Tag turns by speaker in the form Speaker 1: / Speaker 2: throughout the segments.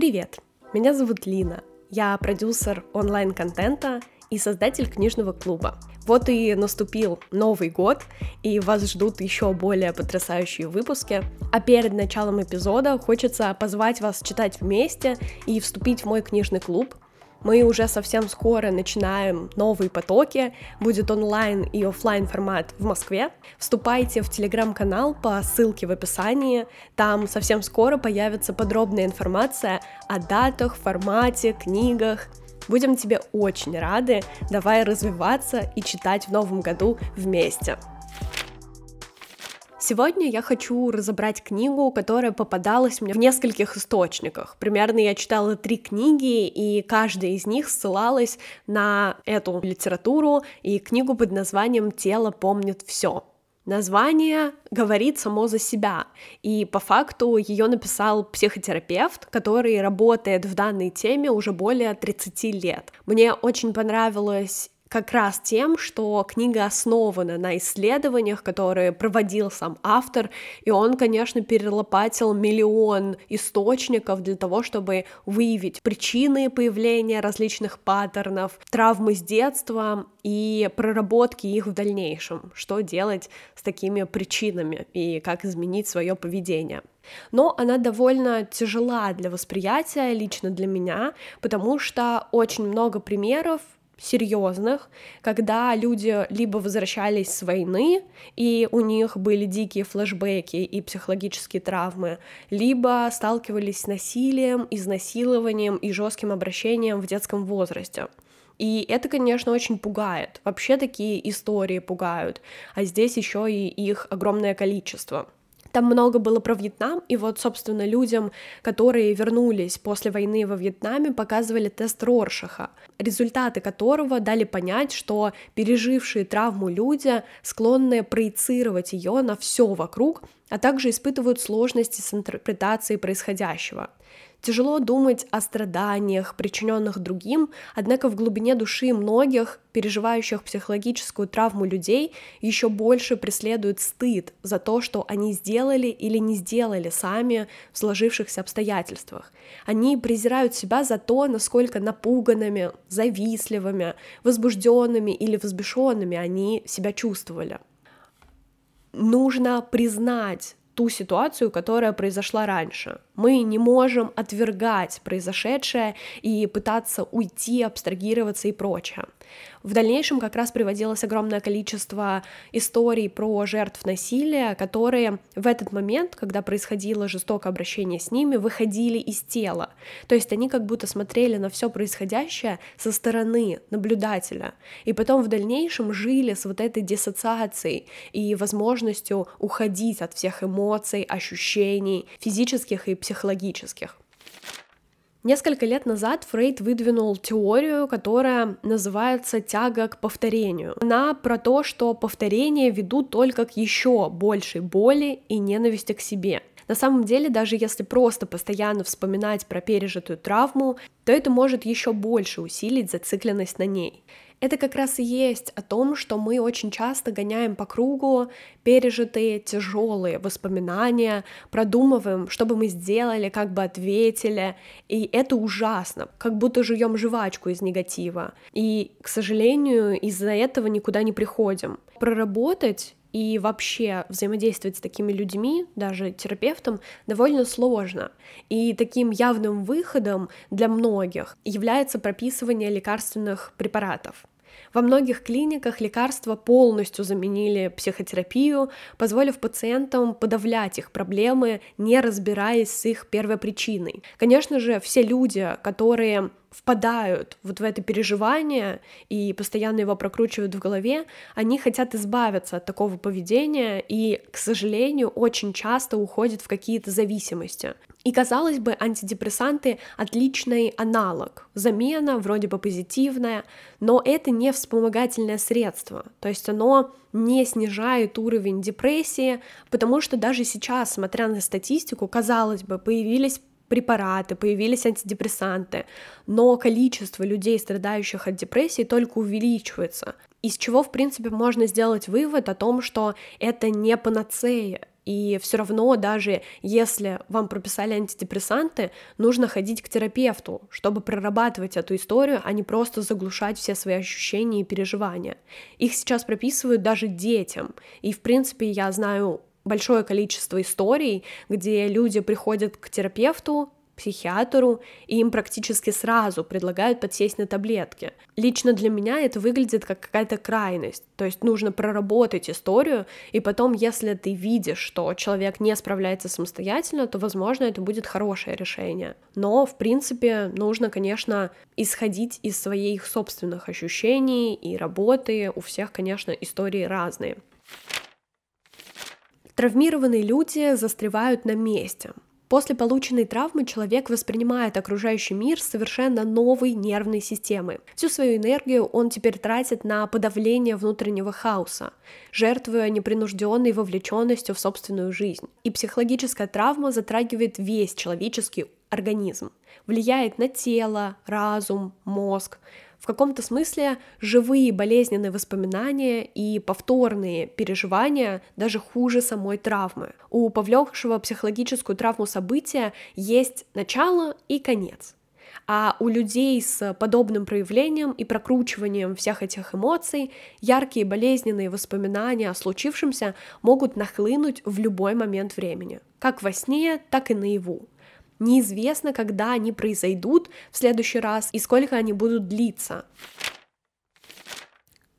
Speaker 1: Привет! Меня зовут Лина. Я продюсер онлайн-контента и создатель книжного клуба. Вот и наступил Новый год, и вас ждут еще более потрясающие выпуски. А перед началом эпизода хочется позвать вас читать вместе и вступить в мой книжный клуб, мы уже совсем скоро начинаем новые потоки, будет онлайн и офлайн формат в Москве. Вступайте в телеграм-канал по ссылке в описании, там совсем скоро появится подробная информация о датах, формате, книгах. Будем тебе очень рады, давай развиваться и читать в новом году вместе. Сегодня я хочу разобрать книгу, которая попадалась мне в нескольких источниках. Примерно я читала три книги, и каждая из них ссылалась на эту литературу и книгу под названием «Тело помнит все». Название говорит само за себя, и по факту ее написал психотерапевт, который работает в данной теме уже более 30 лет. Мне очень понравилось как раз тем, что книга основана на исследованиях, которые проводил сам автор, и он, конечно, перелопатил миллион источников для того, чтобы выявить причины появления различных паттернов, травмы с детства и проработки их в дальнейшем, что делать с такими причинами и как изменить свое поведение. Но она довольно тяжела для восприятия лично для меня, потому что очень много примеров серьезных, когда люди либо возвращались с войны, и у них были дикие флешбеки и психологические травмы, либо сталкивались с насилием, изнасилованием и жестким обращением в детском возрасте. И это, конечно, очень пугает. Вообще такие истории пугают, а здесь еще и их огромное количество. Там много было про Вьетнам, и вот, собственно, людям, которые вернулись после войны во Вьетнаме, показывали тест Роршаха, результаты которого дали понять, что пережившие травму люди склонны проецировать ее на все вокруг, а также испытывают сложности с интерпретацией происходящего. Тяжело думать о страданиях, причиненных другим, однако в глубине души многих, переживающих психологическую травму людей, еще больше преследует стыд за то, что они сделали или не сделали сами в сложившихся обстоятельствах. Они презирают себя за то, насколько напуганными, завистливыми, возбужденными или взбешенными они себя чувствовали. Нужно признать ту ситуацию, которая произошла раньше. Мы не можем отвергать произошедшее и пытаться уйти, абстрагироваться и прочее. В дальнейшем как раз приводилось огромное количество историй про жертв насилия, которые в этот момент, когда происходило жестокое обращение с ними, выходили из тела. То есть они как будто смотрели на все происходящее со стороны наблюдателя. И потом в дальнейшем жили с вот этой диссоциацией и возможностью уходить от всех эмоций, ощущений, физических и психологических. Несколько лет назад Фрейд выдвинул теорию, которая называется тяга к повторению. Она про то, что повторения ведут только к еще большей боли и ненависти к себе. На самом деле, даже если просто постоянно вспоминать про пережитую травму, то это может еще больше усилить зацикленность на ней. Это как раз и есть о том, что мы очень часто гоняем по кругу пережитые тяжелые воспоминания, продумываем, что бы мы сделали, как бы ответили, и это ужасно, как будто жуем жвачку из негатива. И, к сожалению, из-за этого никуда не приходим. Проработать и вообще взаимодействовать с такими людьми, даже терапевтом, довольно сложно. И таким явным выходом для многих является прописывание лекарственных препаратов. Во многих клиниках лекарства полностью заменили психотерапию, позволив пациентам подавлять их проблемы, не разбираясь с их первопричиной. Конечно же, все люди, которые впадают вот в это переживание и постоянно его прокручивают в голове, они хотят избавиться от такого поведения и, к сожалению, очень часто уходят в какие-то зависимости. И казалось бы, антидепрессанты отличный аналог, замена вроде бы позитивная, но это не вспомогательное средство, то есть оно не снижает уровень депрессии, потому что даже сейчас, смотря на статистику, казалось бы, появились препараты, появились антидепрессанты, но количество людей, страдающих от депрессии, только увеличивается. Из чего, в принципе, можно сделать вывод о том, что это не панацея, И все равно, даже если вам прописали антидепрессанты, нужно ходить к терапевту, чтобы прорабатывать эту историю, а не просто заглушать все свои ощущения и переживания. Их сейчас прописывают даже детям. И, в принципе, я знаю большое количество историй, где люди приходят к терапевту, психиатру, и им практически сразу предлагают подсесть на таблетки. Лично для меня это выглядит как какая-то крайность, то есть нужно проработать историю, и потом, если ты видишь, что человек не справляется самостоятельно, то, возможно, это будет хорошее решение. Но, в принципе, нужно, конечно, исходить из своих собственных ощущений и работы. У всех, конечно, истории разные. Травмированные люди застревают на месте. После полученной травмы человек воспринимает окружающий мир совершенно новой нервной системы. Всю свою энергию он теперь тратит на подавление внутреннего хаоса, жертвуя непринужденной вовлеченностью в собственную жизнь. И психологическая травма затрагивает весь человеческий организм, влияет на тело, разум, мозг, в каком-то смысле живые болезненные воспоминания и повторные переживания даже хуже самой травмы. У повлекшего психологическую травму события есть начало и конец. А у людей с подобным проявлением и прокручиванием всех этих эмоций яркие болезненные воспоминания о случившемся могут нахлынуть в любой момент времени, как во сне, так и наяву. Неизвестно, когда они произойдут в следующий раз и сколько они будут длиться.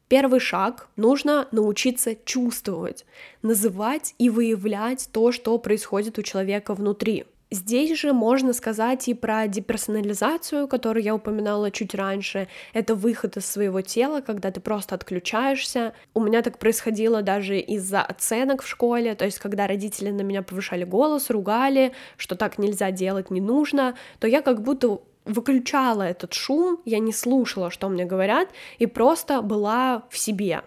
Speaker 1: Первый шаг — нужно научиться чувствовать, называть и выявлять то, что происходит у человека внутри. Здесь же можно сказать и про деперсонализацию, которую я упоминала чуть раньше. Это выход из своего тела, когда ты просто отключаешься. У меня так происходило даже из-за оценок в школе, то есть когда родители на меня повышали голос, ругали, что так нельзя делать, не нужно, то я как будто выключала этот шум, я не слушала, что мне говорят, и просто была в себе.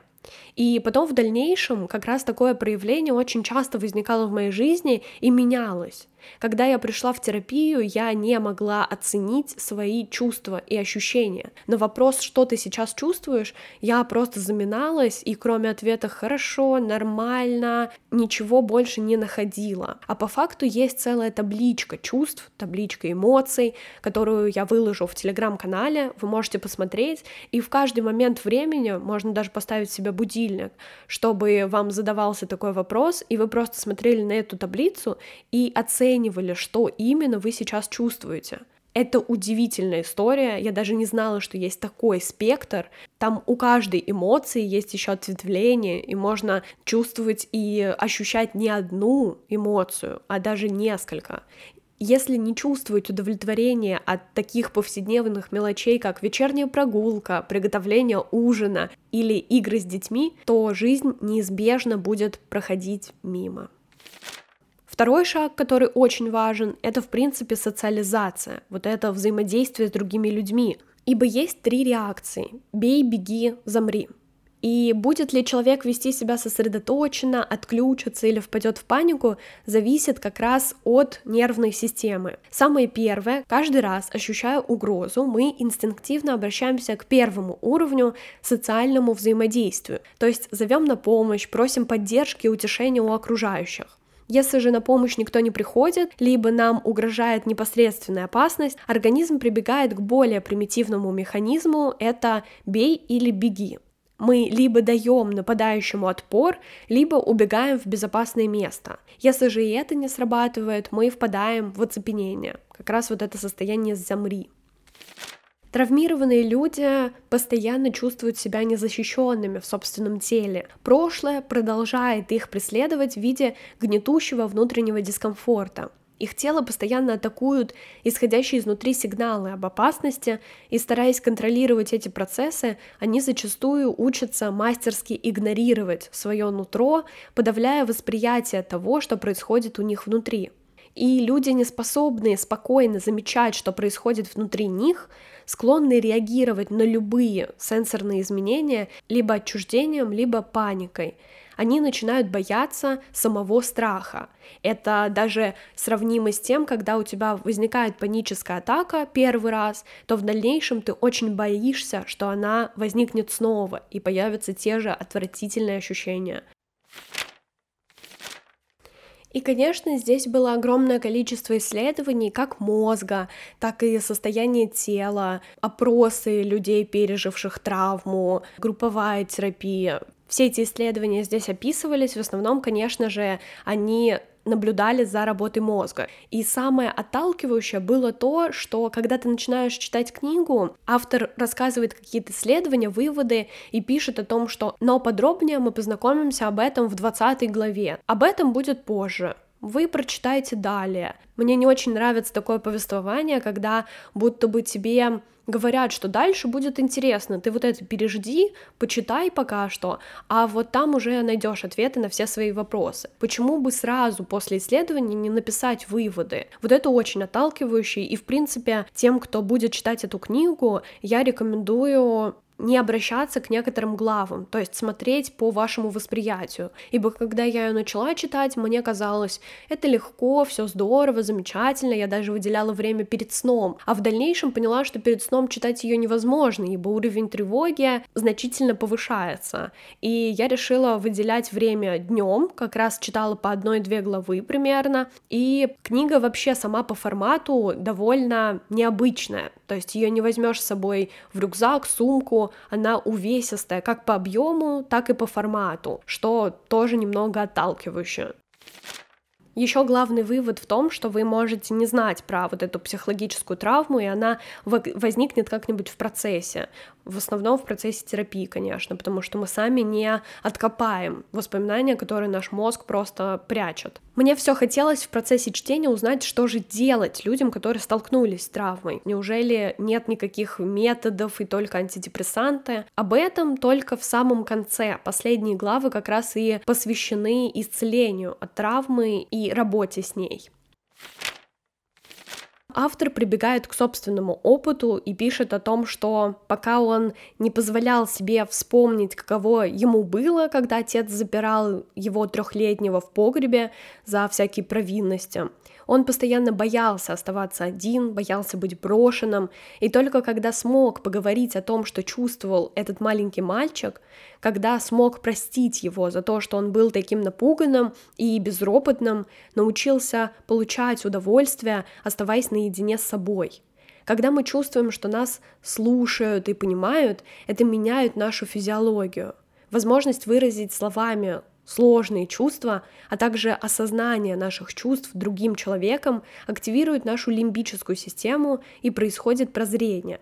Speaker 1: И потом в дальнейшем как раз такое проявление очень часто возникало в моей жизни и менялось. Когда я пришла в терапию, я не могла оценить свои чувства и ощущения. На вопрос, что ты сейчас чувствуешь, я просто заминалась и кроме ответа «хорошо», «нормально», ничего больше не находила. А по факту есть целая табличка чувств, табличка эмоций, которую я выложу в телеграм-канале, вы можете посмотреть, и в каждый момент времени можно даже поставить себе будильник, чтобы вам задавался такой вопрос, и вы просто смотрели на эту таблицу и оценивали оценивали, что именно вы сейчас чувствуете. Это удивительная история. Я даже не знала, что есть такой спектр. Там у каждой эмоции есть еще ответвление, и можно чувствовать и ощущать не одну эмоцию, а даже несколько. Если не чувствовать удовлетворения от таких повседневных мелочей, как вечерняя прогулка, приготовление ужина или игры с детьми, то жизнь неизбежно будет проходить мимо. Второй шаг, который очень важен, это в принципе социализация, вот это взаимодействие с другими людьми. Ибо есть три реакции — бей, беги, замри. И будет ли человек вести себя сосредоточенно, отключиться или впадет в панику, зависит как раз от нервной системы. Самое первое, каждый раз ощущая угрозу, мы инстинктивно обращаемся к первому уровню социальному взаимодействию, то есть зовем на помощь, просим поддержки и утешения у окружающих. Если же на помощь никто не приходит, либо нам угрожает непосредственная опасность, организм прибегает к более примитивному механизму, это бей или беги. Мы либо даем нападающему отпор, либо убегаем в безопасное место. Если же и это не срабатывает, мы впадаем в оцепенение. Как раз вот это состояние «замри». Травмированные люди постоянно чувствуют себя незащищенными в собственном теле. Прошлое продолжает их преследовать в виде гнетущего внутреннего дискомфорта. Их тело постоянно атакуют исходящие изнутри сигналы об опасности, и стараясь контролировать эти процессы, они зачастую учатся мастерски игнорировать свое нутро, подавляя восприятие того, что происходит у них внутри. И люди, не способные спокойно замечать, что происходит внутри них, склонны реагировать на любые сенсорные изменения либо отчуждением, либо паникой. Они начинают бояться самого страха. Это даже сравнимо с тем, когда у тебя возникает паническая атака первый раз, то в дальнейшем ты очень боишься, что она возникнет снова и появятся те же отвратительные ощущения. И, конечно, здесь было огромное количество исследований как мозга, так и состояния тела, опросы людей, переживших травму, групповая терапия. Все эти исследования здесь описывались, в основном, конечно же, они наблюдали за работой мозга. И самое отталкивающее было то, что когда ты начинаешь читать книгу, автор рассказывает какие-то исследования, выводы и пишет о том, что но подробнее мы познакомимся об этом в 20 главе. Об этом будет позже вы прочитаете далее. Мне не очень нравится такое повествование, когда будто бы тебе говорят, что дальше будет интересно, ты вот это пережди, почитай пока что, а вот там уже найдешь ответы на все свои вопросы. Почему бы сразу после исследования не написать выводы? Вот это очень отталкивающе, и в принципе тем, кто будет читать эту книгу, я рекомендую не обращаться к некоторым главам, то есть смотреть по вашему восприятию. Ибо когда я ее начала читать, мне казалось, это легко, все здорово, замечательно, я даже выделяла время перед сном. А в дальнейшем поняла, что перед сном читать ее невозможно, ибо уровень тревоги значительно повышается. И я решила выделять время днем, как раз читала по одной-две главы примерно. И книга вообще сама по формату довольно необычная. То есть ее не возьмешь с собой в рюкзак, сумку, она увесистая как по объему, так и по формату, что тоже немного отталкивающе. Еще главный вывод в том, что вы можете не знать про вот эту психологическую травму, и она возникнет как-нибудь в процессе в основном в процессе терапии, конечно, потому что мы сами не откопаем воспоминания, которые наш мозг просто прячет. Мне все хотелось в процессе чтения узнать, что же делать людям, которые столкнулись с травмой. Неужели нет никаких методов и только антидепрессанты? Об этом только в самом конце. Последние главы как раз и посвящены исцелению от травмы и работе с ней автор прибегает к собственному опыту и пишет о том, что пока он не позволял себе вспомнить, каково ему было, когда отец запирал его трехлетнего в погребе за всякие провинности, он постоянно боялся оставаться один, боялся быть брошенным, и только когда смог поговорить о том, что чувствовал этот маленький мальчик, когда смог простить его за то, что он был таким напуганным и безропотным, научился получать удовольствие, оставаясь наедине с собой. Когда мы чувствуем, что нас слушают и понимают, это меняет нашу физиологию. Возможность выразить словами сложные чувства, а также осознание наших чувств другим человеком активирует нашу лимбическую систему и происходит прозрение.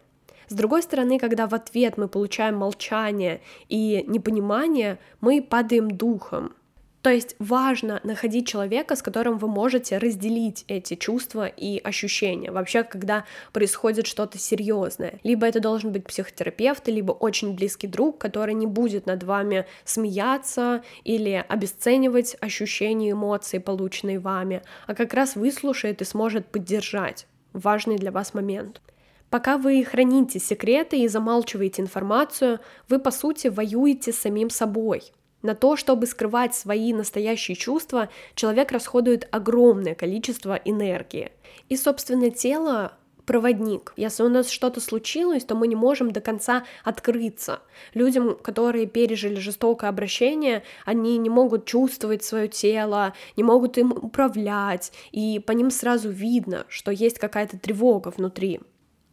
Speaker 1: С другой стороны, когда в ответ мы получаем молчание и непонимание, мы падаем духом, то есть важно находить человека, с которым вы можете разделить эти чувства и ощущения. Вообще, когда происходит что-то серьезное. Либо это должен быть психотерапевт, либо очень близкий друг, который не будет над вами смеяться или обесценивать ощущения и эмоции, полученные вами, а как раз выслушает и сможет поддержать важный для вас момент. Пока вы храните секреты и замалчиваете информацию, вы, по сути, воюете с самим собой. На то, чтобы скрывать свои настоящие чувства, человек расходует огромное количество энергии. И, собственно, тело проводник. Если у нас что-то случилось, то мы не можем до конца открыться. Людям, которые пережили жестокое обращение, они не могут чувствовать свое тело, не могут им управлять, и по ним сразу видно, что есть какая-то тревога внутри.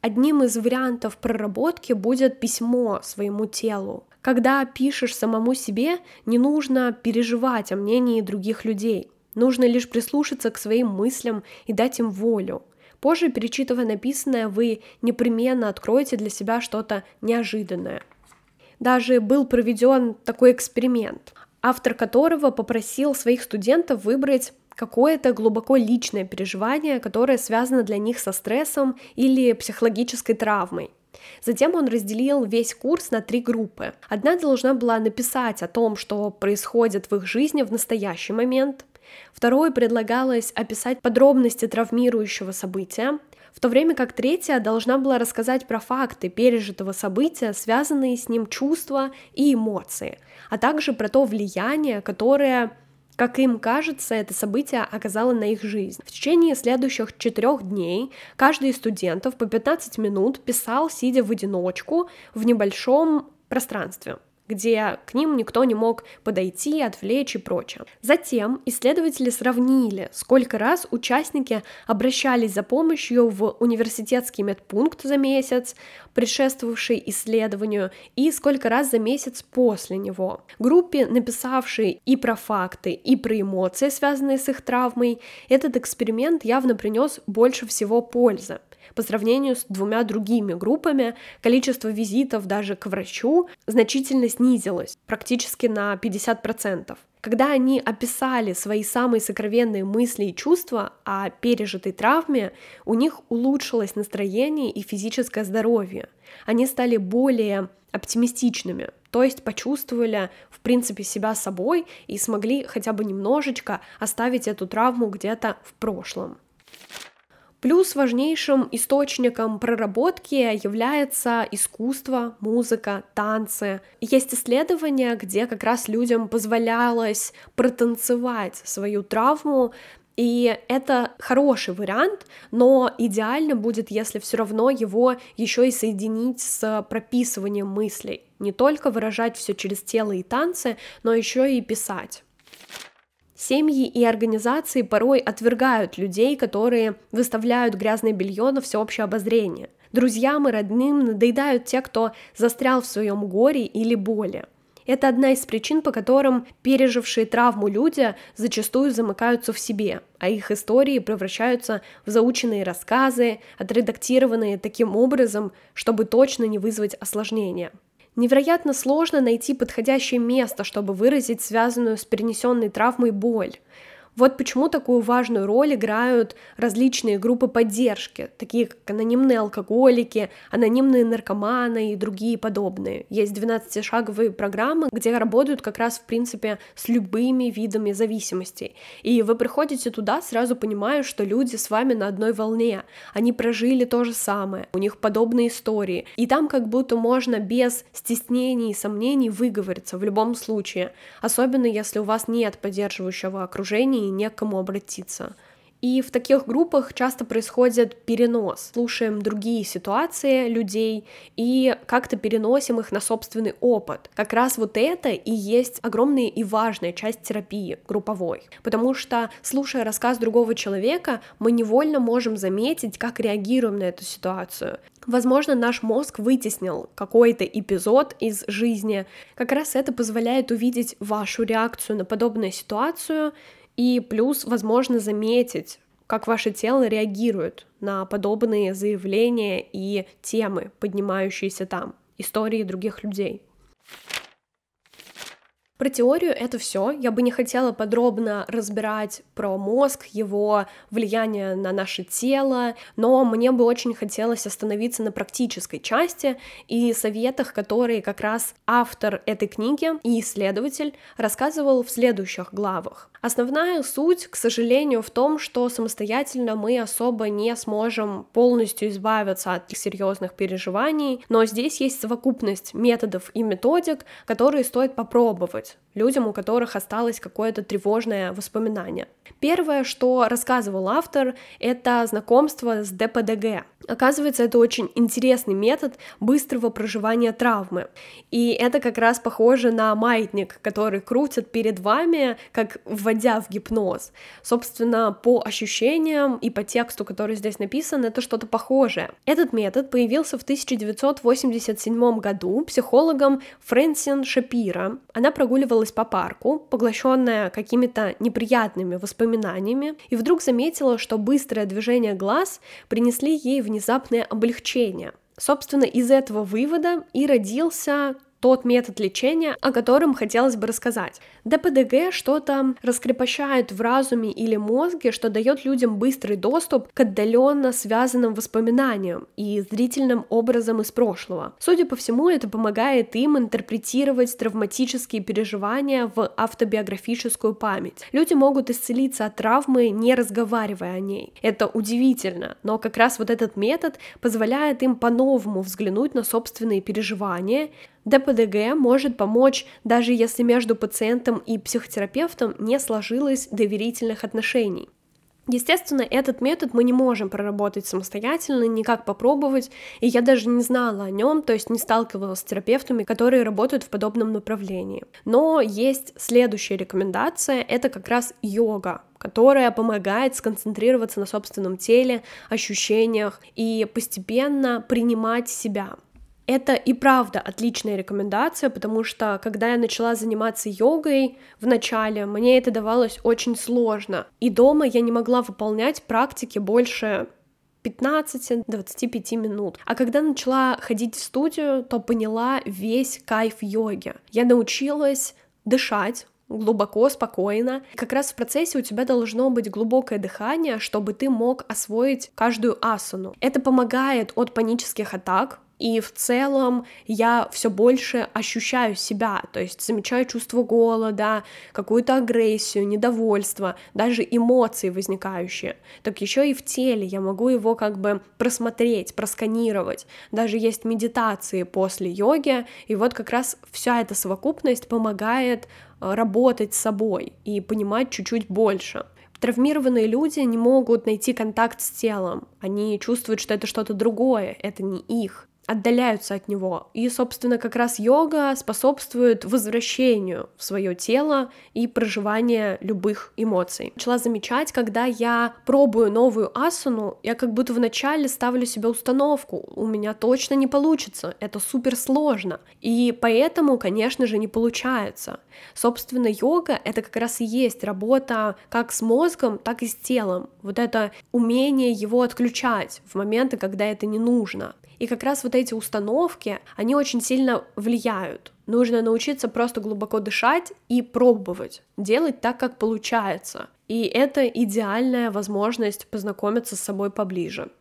Speaker 1: Одним из вариантов проработки будет письмо своему телу. Когда пишешь самому себе, не нужно переживать о мнении других людей. Нужно лишь прислушаться к своим мыслям и дать им волю. Позже, перечитывая написанное, вы непременно откроете для себя что-то неожиданное. Даже был проведен такой эксперимент, автор которого попросил своих студентов выбрать какое-то глубоко личное переживание, которое связано для них со стрессом или психологической травмой. Затем он разделил весь курс на три группы. Одна должна была написать о том, что происходит в их жизни в настоящий момент. Второй предлагалось описать подробности травмирующего события, в то время как третья должна была рассказать про факты пережитого события, связанные с ним чувства и эмоции, а также про то влияние, которое как им кажется, это событие оказало на их жизнь. В течение следующих четырех дней каждый из студентов по 15 минут писал, сидя в одиночку в небольшом пространстве. Где к ним никто не мог подойти, отвлечь и прочее. Затем исследователи сравнили, сколько раз участники обращались за помощью в университетский медпункт за месяц, предшествовавший исследованию, и сколько раз за месяц после него. Группе, написавшей и про факты, и про эмоции, связанные с их травмой, этот эксперимент явно принес больше всего пользы. По сравнению с двумя другими группами, количество визитов даже к врачу значительно снизилось, практически на 50%. Когда они описали свои самые сокровенные мысли и чувства о пережитой травме, у них улучшилось настроение и физическое здоровье. Они стали более оптимистичными, то есть почувствовали, в принципе, себя собой и смогли хотя бы немножечко оставить эту травму где-то в прошлом. Плюс важнейшим источником проработки является искусство, музыка, танцы. Есть исследования, где как раз людям позволялось протанцевать свою травму, и это хороший вариант, но идеально будет, если все равно его еще и соединить с прописыванием мыслей. Не только выражать все через тело и танцы, но еще и писать. Семьи и организации порой отвергают людей, которые выставляют грязное белье на всеобщее обозрение. Друзьям и родным надоедают те, кто застрял в своем горе или боли. Это одна из причин, по которым пережившие травму люди зачастую замыкаются в себе, а их истории превращаются в заученные рассказы, отредактированные таким образом, чтобы точно не вызвать осложнения. Невероятно сложно найти подходящее место, чтобы выразить связанную с перенесенной травмой боль. Вот почему такую важную роль играют различные группы поддержки, такие как анонимные алкоголики, анонимные наркоманы и другие подобные. Есть 12-шаговые программы, где работают как раз, в принципе, с любыми видами зависимостей. И вы приходите туда, сразу понимая, что люди с вами на одной волне, они прожили то же самое, у них подобные истории. И там как будто можно без стеснений и сомнений выговориться в любом случае, особенно если у вас нет поддерживающего окружения и не к кому обратиться. И в таких группах часто происходит перенос. Слушаем другие ситуации людей и как-то переносим их на собственный опыт. Как раз вот это и есть огромная и важная часть терапии групповой. Потому что, слушая рассказ другого человека, мы невольно можем заметить, как реагируем на эту ситуацию. Возможно, наш мозг вытеснил какой-то эпизод из жизни. Как раз это позволяет увидеть вашу реакцию на подобную ситуацию и плюс, возможно, заметить, как ваше тело реагирует на подобные заявления и темы, поднимающиеся там, истории других людей. Про теорию это все. Я бы не хотела подробно разбирать про мозг, его влияние на наше тело, но мне бы очень хотелось остановиться на практической части и советах, которые как раз автор этой книги и исследователь рассказывал в следующих главах. Основная суть, к сожалению, в том, что самостоятельно мы особо не сможем полностью избавиться от серьезных переживаний, но здесь есть совокупность методов и методик, которые стоит попробовать людям, у которых осталось какое-то тревожное воспоминание. Первое, что рассказывал автор, это знакомство с ДПДГ. Оказывается, это очень интересный метод быстрого проживания травмы. И это как раз похоже на маятник, который крутят перед вами, как вводя в гипноз. Собственно, по ощущениям и по тексту, который здесь написан, это что-то похожее. Этот метод появился в 1987 году психологом Фрэнсин Шапира. Она прогуливалась по парку, поглощенная какими-то неприятными воспоминаниями, и вдруг заметила, что быстрое движение глаз принесли ей внезапно внезапное облегчение. Собственно, из этого вывода и родился тот метод лечения, о котором хотелось бы рассказать. ДПДГ что-то раскрепощает в разуме или мозге, что дает людям быстрый доступ к отдаленно связанным воспоминаниям и зрительным образом из прошлого. Судя по всему, это помогает им интерпретировать травматические переживания в автобиографическую память. Люди могут исцелиться от травмы, не разговаривая о ней. Это удивительно, но как раз вот этот метод позволяет им по-новому взглянуть на собственные переживания, ДПДГ может помочь, даже если между пациентом и психотерапевтом не сложилось доверительных отношений. Естественно, этот метод мы не можем проработать самостоятельно, никак попробовать, и я даже не знала о нем, то есть не сталкивалась с терапевтами, которые работают в подобном направлении. Но есть следующая рекомендация, это как раз йога, которая помогает сконцентрироваться на собственном теле, ощущениях и постепенно принимать себя. Это и правда отличная рекомендация, потому что когда я начала заниматься йогой в начале, мне это давалось очень сложно. И дома я не могла выполнять практики больше 15-25 минут. А когда начала ходить в студию, то поняла весь кайф йоги. Я научилась дышать, глубоко, спокойно. Как раз в процессе у тебя должно быть глубокое дыхание, чтобы ты мог освоить каждую асану. Это помогает от панических атак, и в целом я все больше ощущаю себя, то есть замечаю чувство голода, какую-то агрессию, недовольство, даже эмоции возникающие. Так еще и в теле я могу его как бы просмотреть, просканировать. Даже есть медитации после йоги, и вот как раз вся эта совокупность помогает э, работать с собой и понимать чуть-чуть больше. Травмированные люди не могут найти контакт с телом. Они чувствуют, что это что-то другое, это не их отдаляются от него. И, собственно, как раз йога способствует возвращению в свое тело и проживанию любых эмоций. Начала замечать, когда я пробую новую асану, я как будто вначале ставлю себе установку, у меня точно не получится, это супер сложно. И поэтому, конечно же, не получается. Собственно, йога — это как раз и есть работа как с мозгом, так и с телом. Вот это умение его отключать в моменты, когда это не нужно. И как раз вот эти установки, они очень сильно влияют. Нужно научиться просто глубоко дышать и пробовать, делать так, как получается. И это идеальная возможность познакомиться с собой поближе.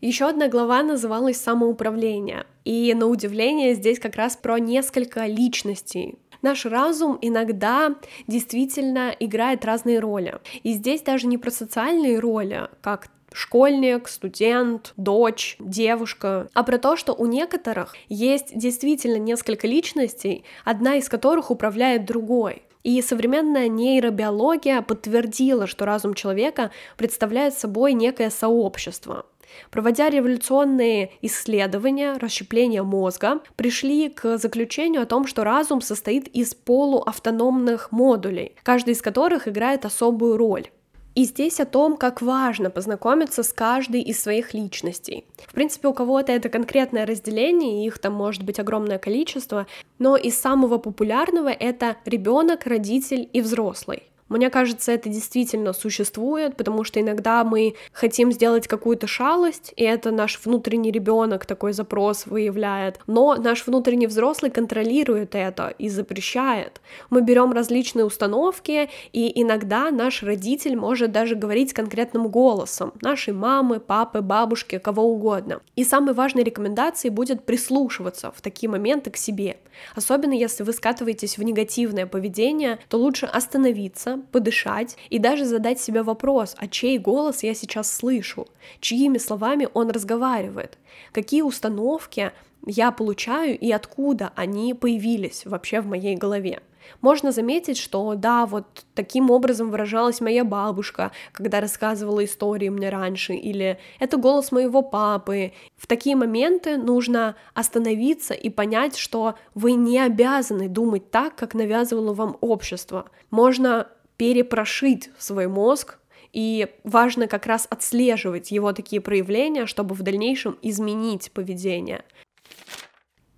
Speaker 1: Еще одна глава называлась «Самоуправление», и на удивление здесь как раз про несколько личностей, наш разум иногда действительно играет разные роли. И здесь даже не про социальные роли, как школьник, студент, дочь, девушка, а про то, что у некоторых есть действительно несколько личностей, одна из которых управляет другой. И современная нейробиология подтвердила, что разум человека представляет собой некое сообщество. Проводя революционные исследования расщепления мозга, пришли к заключению о том, что разум состоит из полуавтономных модулей, каждый из которых играет особую роль. И здесь о том, как важно познакомиться с каждой из своих личностей. В принципе, у кого-то это конкретное разделение, их там может быть огромное количество, но из самого популярного это ребенок, родитель и взрослый. Мне кажется, это действительно существует, потому что иногда мы хотим сделать какую-то шалость, и это наш внутренний ребенок такой запрос выявляет, но наш внутренний взрослый контролирует это и запрещает. Мы берем различные установки, и иногда наш родитель может даже говорить конкретным голосом нашей мамы, папы, бабушки, кого угодно. И самой важной рекомендацией будет прислушиваться в такие моменты к себе. Особенно если вы скатываетесь в негативное поведение, то лучше остановиться, подышать и даже задать себе вопрос, а чей голос я сейчас слышу, чьими словами он разговаривает, какие установки я получаю и откуда они появились вообще в моей голове можно заметить, что да, вот таким образом выражалась моя бабушка, когда рассказывала истории мне раньше, или это голос моего папы. В такие моменты нужно остановиться и понять, что вы не обязаны думать так, как навязывало вам общество. Можно перепрошить свой мозг, и важно как раз отслеживать его такие проявления, чтобы в дальнейшем изменить поведение.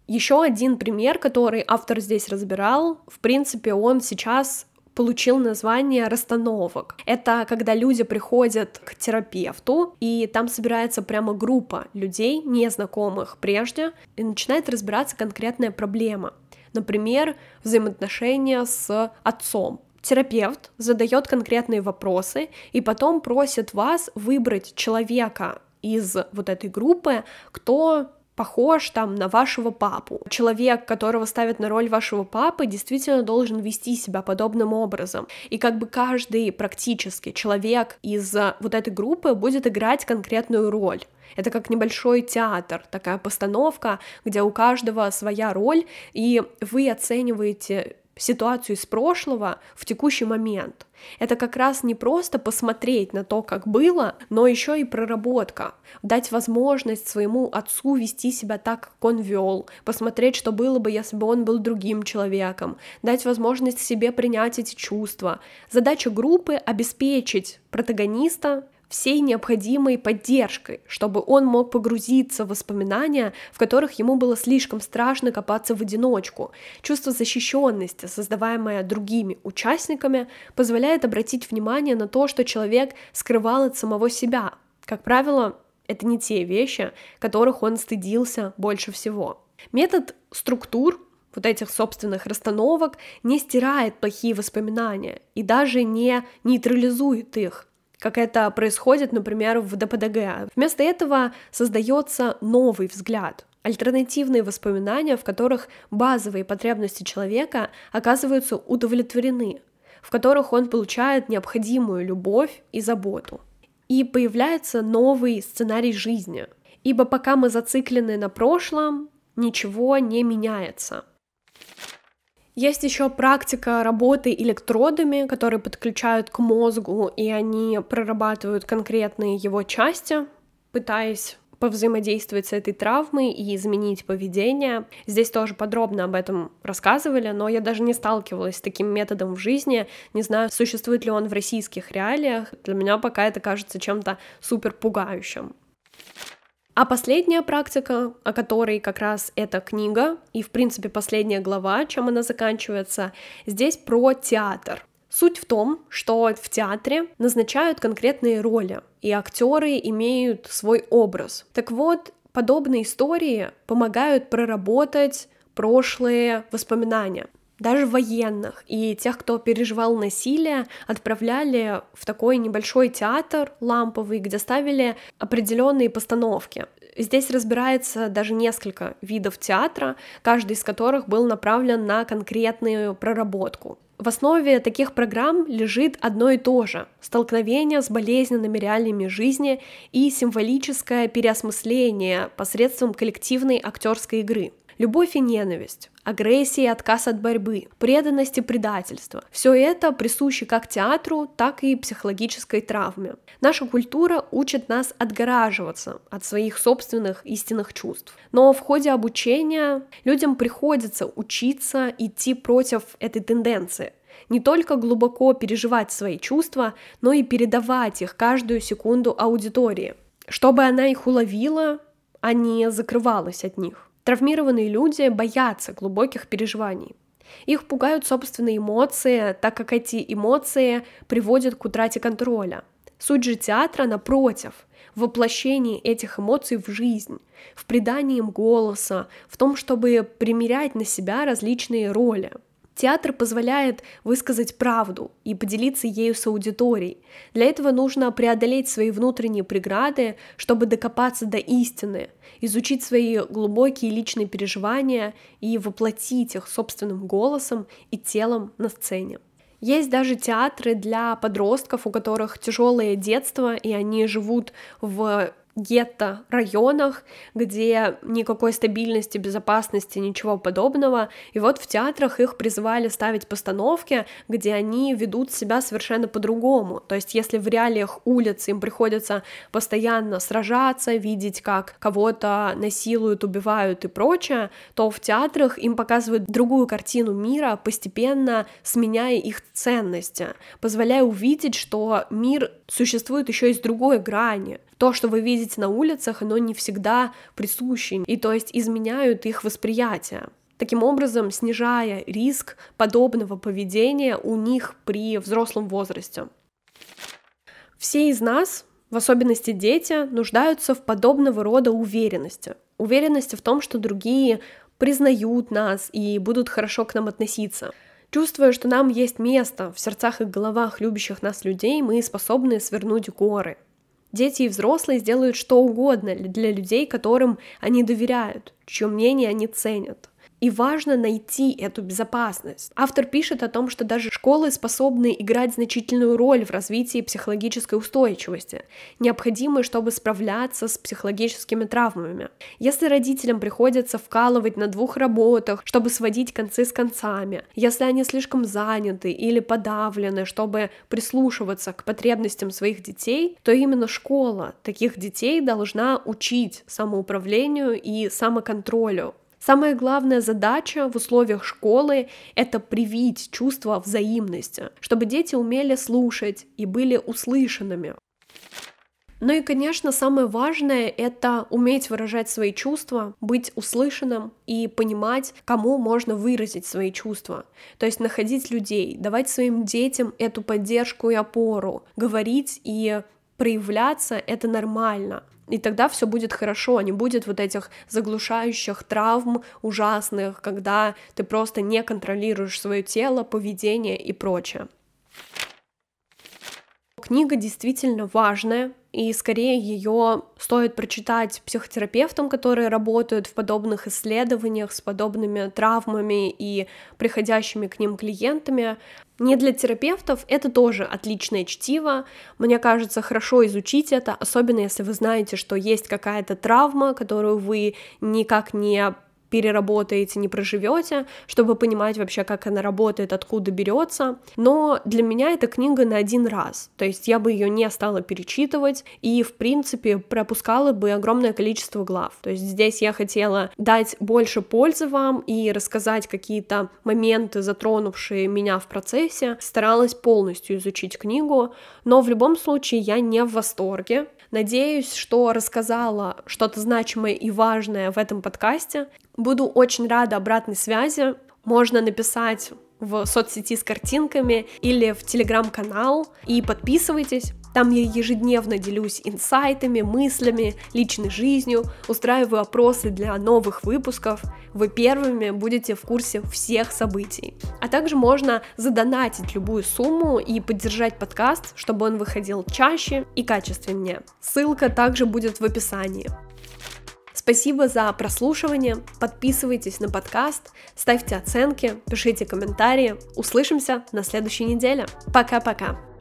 Speaker 1: Еще один пример, который автор здесь разбирал, в принципе, он сейчас получил название расстановок. Это когда люди приходят к терапевту, и там собирается прямо группа людей, незнакомых прежде, и начинает разбираться конкретная проблема. Например, взаимоотношения с отцом. Терапевт задает конкретные вопросы и потом просит вас выбрать человека из вот этой группы, кто похож там на вашего папу. Человек, которого ставят на роль вашего папы, действительно должен вести себя подобным образом. И как бы каждый практически человек из вот этой группы будет играть конкретную роль. Это как небольшой театр, такая постановка, где у каждого своя роль, и вы оцениваете ситуацию из прошлого в текущий момент. Это как раз не просто посмотреть на то, как было, но еще и проработка. Дать возможность своему отцу вести себя так, как он вел, посмотреть, что было бы, если бы он был другим человеком, дать возможность себе принять эти чувства. Задача группы — обеспечить протагониста всей необходимой поддержкой, чтобы он мог погрузиться в воспоминания, в которых ему было слишком страшно копаться в одиночку. Чувство защищенности, создаваемое другими участниками, позволяет обратить внимание на то, что человек скрывал от самого себя. Как правило, это не те вещи, которых он стыдился больше всего. Метод структур вот этих собственных расстановок не стирает плохие воспоминания и даже не нейтрализует их как это происходит, например, в ДПДГ. Вместо этого создается новый взгляд, альтернативные воспоминания, в которых базовые потребности человека оказываются удовлетворены, в которых он получает необходимую любовь и заботу. И появляется новый сценарий жизни. Ибо пока мы зациклены на прошлом, ничего не меняется. Есть еще практика работы электродами, которые подключают к мозгу, и они прорабатывают конкретные его части, пытаясь повзаимодействовать с этой травмой и изменить поведение. Здесь тоже подробно об этом рассказывали, но я даже не сталкивалась с таким методом в жизни. Не знаю, существует ли он в российских реалиях. Для меня пока это кажется чем-то супер пугающим. А последняя практика, о которой как раз эта книга, и в принципе последняя глава, чем она заканчивается, здесь про театр. Суть в том, что в театре назначают конкретные роли, и актеры имеют свой образ. Так вот, подобные истории помогают проработать прошлые воспоминания даже военных и тех, кто переживал насилие, отправляли в такой небольшой театр ламповый, где ставили определенные постановки. Здесь разбирается даже несколько видов театра, каждый из которых был направлен на конкретную проработку. В основе таких программ лежит одно и то же — столкновение с болезненными реалиями жизни и символическое переосмысление посредством коллективной актерской игры. Любовь и ненависть, агрессия и отказ от борьбы, преданность и предательство. Все это присуще как театру, так и психологической травме. Наша культура учит нас отгораживаться от своих собственных истинных чувств. Но в ходе обучения людям приходится учиться идти против этой тенденции, не только глубоко переживать свои чувства, но и передавать их каждую секунду аудитории, чтобы она их уловила, а не закрывалась от них. Травмированные люди боятся глубоких переживаний. Их пугают собственные эмоции, так как эти эмоции приводят к утрате контроля. Суть же театра, напротив, в воплощении этих эмоций в жизнь, в придании им голоса, в том, чтобы примерять на себя различные роли – Театр позволяет высказать правду и поделиться ею с аудиторией. Для этого нужно преодолеть свои внутренние преграды, чтобы докопаться до истины, изучить свои глубокие личные переживания и воплотить их собственным голосом и телом на сцене. Есть даже театры для подростков, у которых тяжелое детство, и они живут в гетто районах, где никакой стабильности, безопасности, ничего подобного. И вот в театрах их призывали ставить постановки, где они ведут себя совершенно по-другому. То есть если в реалиях улиц им приходится постоянно сражаться, видеть, как кого-то насилуют, убивают и прочее, то в театрах им показывают другую картину мира, постепенно сменяя их ценности, позволяя увидеть, что мир существует еще и с другой грани, то, что вы видите на улицах, оно не всегда присуще, и то есть изменяют их восприятие. Таким образом, снижая риск подобного поведения у них при взрослом возрасте. Все из нас, в особенности дети, нуждаются в подобного рода уверенности. Уверенности в том, что другие признают нас и будут хорошо к нам относиться. Чувствуя, что нам есть место в сердцах и головах любящих нас людей, мы способны свернуть горы. Дети и взрослые сделают что угодно для людей, которым они доверяют, чье мнение они ценят. И важно найти эту безопасность. Автор пишет о том, что даже школы способны играть значительную роль в развитии психологической устойчивости, необходимой, чтобы справляться с психологическими травмами. Если родителям приходится вкалывать на двух работах, чтобы сводить концы с концами, если они слишком заняты или подавлены, чтобы прислушиваться к потребностям своих детей, то именно школа таких детей должна учить самоуправлению и самоконтролю, Самая главная задача в условиях школы — это привить чувство взаимности, чтобы дети умели слушать и были услышанными. Ну и, конечно, самое важное — это уметь выражать свои чувства, быть услышанным и понимать, кому можно выразить свои чувства. То есть находить людей, давать своим детям эту поддержку и опору, говорить и проявляться — это нормально и тогда все будет хорошо, не будет вот этих заглушающих травм ужасных, когда ты просто не контролируешь свое тело, поведение и прочее. Книга действительно важная, и скорее ее стоит прочитать психотерапевтам, которые работают в подобных исследованиях с подобными травмами и приходящими к ним клиентами. Не для терапевтов это тоже отличное чтиво. Мне кажется, хорошо изучить это, особенно если вы знаете, что есть какая-то травма, которую вы никак не переработаете, не проживете, чтобы понимать вообще, как она работает, откуда берется. Но для меня эта книга на один раз. То есть я бы ее не стала перечитывать и, в принципе, пропускала бы огромное количество глав. То есть здесь я хотела дать больше пользы вам и рассказать какие-то моменты, затронувшие меня в процессе. Старалась полностью изучить книгу, но в любом случае я не в восторге. Надеюсь, что рассказала что-то значимое и важное в этом подкасте. Буду очень рада обратной связи. Можно написать в соцсети с картинками или в телеграм-канал и подписывайтесь. Там я ежедневно делюсь инсайтами, мыслями, личной жизнью, устраиваю опросы для новых выпусков. Вы первыми будете в курсе всех событий. А также можно задонатить любую сумму и поддержать подкаст, чтобы он выходил чаще и качественнее. Ссылка также будет в описании. Спасибо за прослушивание, подписывайтесь на подкаст, ставьте оценки, пишите комментарии. Услышимся на следующей неделе. Пока-пока.